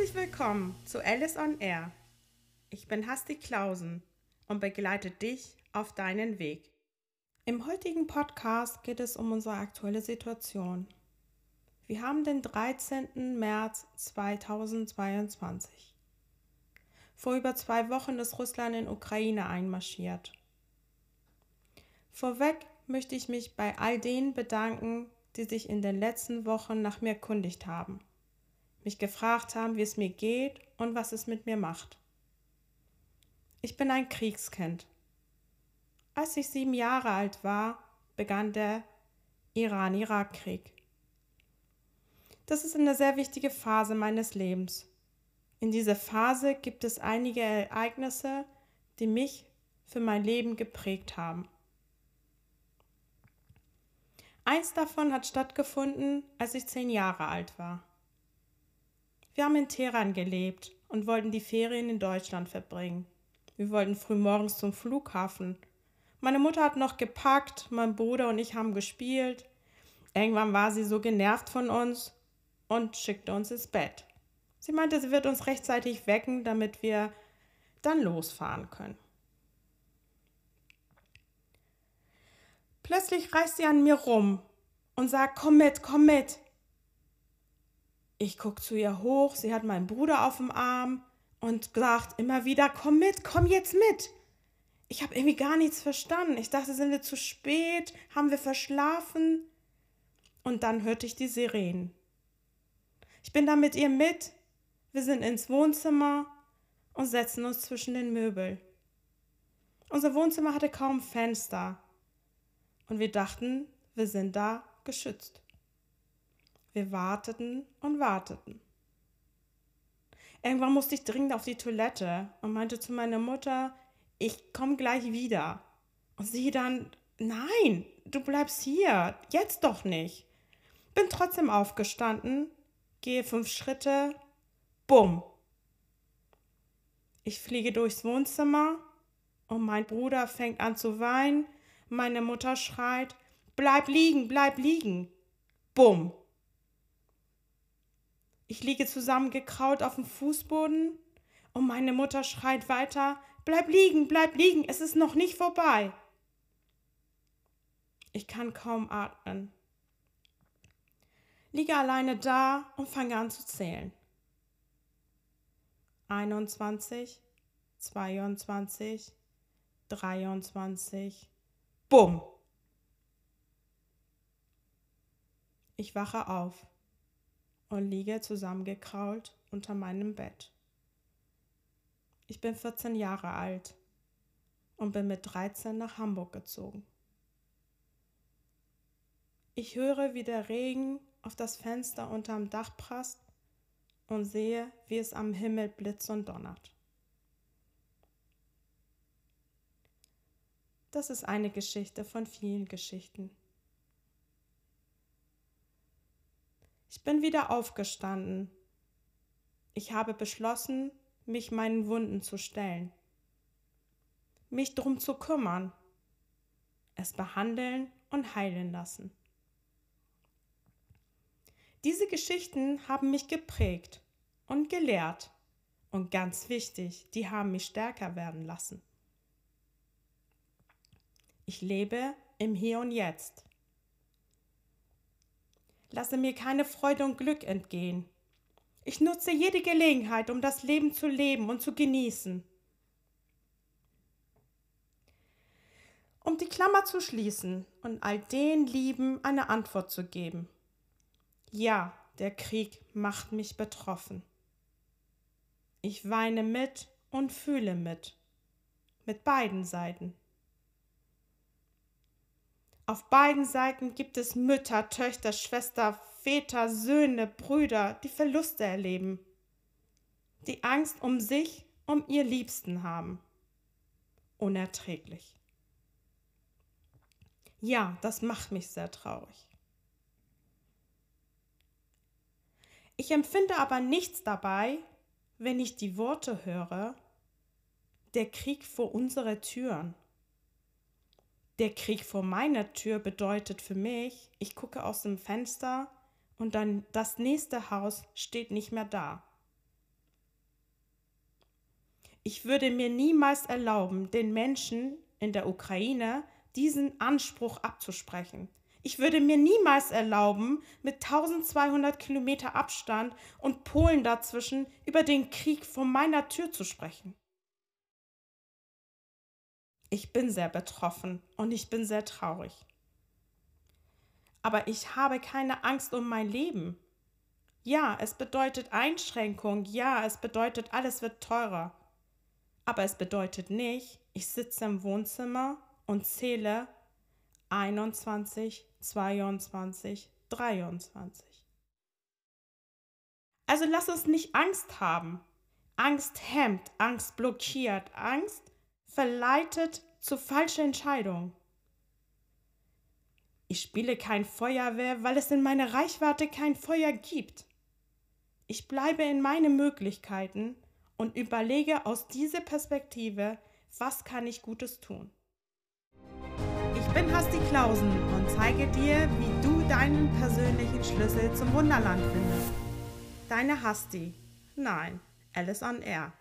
Herzlich willkommen zu Alice on Air. Ich bin Hasti Klausen und begleite dich auf deinen Weg. Im heutigen Podcast geht es um unsere aktuelle Situation. Wir haben den 13. März 2022. Vor über zwei Wochen ist Russland in Ukraine einmarschiert. Vorweg möchte ich mich bei all denen bedanken, die sich in den letzten Wochen nach mir kundigt haben, mich gefragt haben, wie es mir geht und was es mit mir macht. Ich bin ein Kriegskind. Als ich sieben Jahre alt war, begann der Iran-Irak-Krieg. Das ist eine sehr wichtige Phase meines Lebens. In dieser Phase gibt es einige Ereignisse, die mich für mein Leben geprägt haben. Eins davon hat stattgefunden, als ich zehn Jahre alt war. Wir haben in Teheran gelebt und wollten die Ferien in Deutschland verbringen. Wir wollten früh morgens zum Flughafen. Meine Mutter hat noch gepackt, mein Bruder und ich haben gespielt. Irgendwann war sie so genervt von uns und schickte uns ins Bett. Sie meinte, sie wird uns rechtzeitig wecken, damit wir dann losfahren können. Plötzlich reißt sie an mir rum und sagt, komm mit, komm mit. Ich gucke zu ihr hoch, sie hat meinen Bruder auf dem Arm und sagt immer wieder, komm mit, komm jetzt mit. Ich habe irgendwie gar nichts verstanden. Ich dachte, sind wir zu spät? Haben wir verschlafen? Und dann hörte ich die Sirenen. Ich bin da mit ihr mit. Wir sind ins Wohnzimmer und setzen uns zwischen den Möbel. Unser Wohnzimmer hatte kaum Fenster. Und wir dachten, wir sind da geschützt. Wir warteten und warteten. Irgendwann musste ich dringend auf die Toilette und meinte zu meiner Mutter, ich komme gleich wieder. Und sie dann, nein, du bleibst hier, jetzt doch nicht. Bin trotzdem aufgestanden, gehe fünf Schritte, bumm. Ich fliege durchs Wohnzimmer und mein Bruder fängt an zu weinen meine Mutter schreit, Bleib liegen, bleib liegen. Bumm. Ich liege zusammengekraut auf dem Fußboden und meine Mutter schreit weiter, Bleib liegen, bleib liegen, es ist noch nicht vorbei. Ich kann kaum atmen. Liege alleine da und fange an zu zählen. 21, 22, 23, Bumm. Ich wache auf und liege zusammengekrault unter meinem Bett. Ich bin 14 Jahre alt und bin mit 13 nach Hamburg gezogen. Ich höre, wie der Regen auf das Fenster unterm Dach prasst und sehe, wie es am Himmel blitzt und donnert. Das ist eine Geschichte von vielen Geschichten. Bin wieder aufgestanden. Ich habe beschlossen, mich meinen Wunden zu stellen, mich drum zu kümmern, es behandeln und heilen lassen. Diese Geschichten haben mich geprägt und gelehrt und ganz wichtig, die haben mich stärker werden lassen. Ich lebe im Hier und Jetzt. Lasse mir keine Freude und Glück entgehen. Ich nutze jede Gelegenheit, um das Leben zu leben und zu genießen. Um die Klammer zu schließen und all den Lieben eine Antwort zu geben. Ja, der Krieg macht mich betroffen. Ich weine mit und fühle mit. Mit beiden Seiten. Auf beiden Seiten gibt es Mütter, Töchter, Schwester, Väter, Söhne, Brüder, die Verluste erleben, die Angst um sich, um ihr Liebsten haben. Unerträglich. Ja, das macht mich sehr traurig. Ich empfinde aber nichts dabei, wenn ich die Worte höre, der Krieg vor unsere Türen der Krieg vor meiner Tür bedeutet für mich, ich gucke aus dem Fenster und dann das nächste Haus steht nicht mehr da. Ich würde mir niemals erlauben, den Menschen in der Ukraine diesen Anspruch abzusprechen. Ich würde mir niemals erlauben, mit 1200 Kilometer Abstand und Polen dazwischen über den Krieg vor meiner Tür zu sprechen. Ich bin sehr betroffen und ich bin sehr traurig. Aber ich habe keine Angst um mein Leben. Ja, es bedeutet Einschränkung, ja, es bedeutet, alles wird teurer. Aber es bedeutet nicht, ich sitze im Wohnzimmer und zähle 21, 22, 23. Also lass uns nicht Angst haben. Angst hemmt, Angst blockiert, Angst verleitet zu falschen Entscheidungen. Ich spiele kein Feuerwehr, weil es in meiner Reichweite kein Feuer gibt. Ich bleibe in meinen Möglichkeiten und überlege aus dieser Perspektive, was kann ich Gutes tun. Ich bin Hasti Klausen und zeige dir, wie du deinen persönlichen Schlüssel zum Wunderland findest. Deine Hasti. Nein, Alice on Air.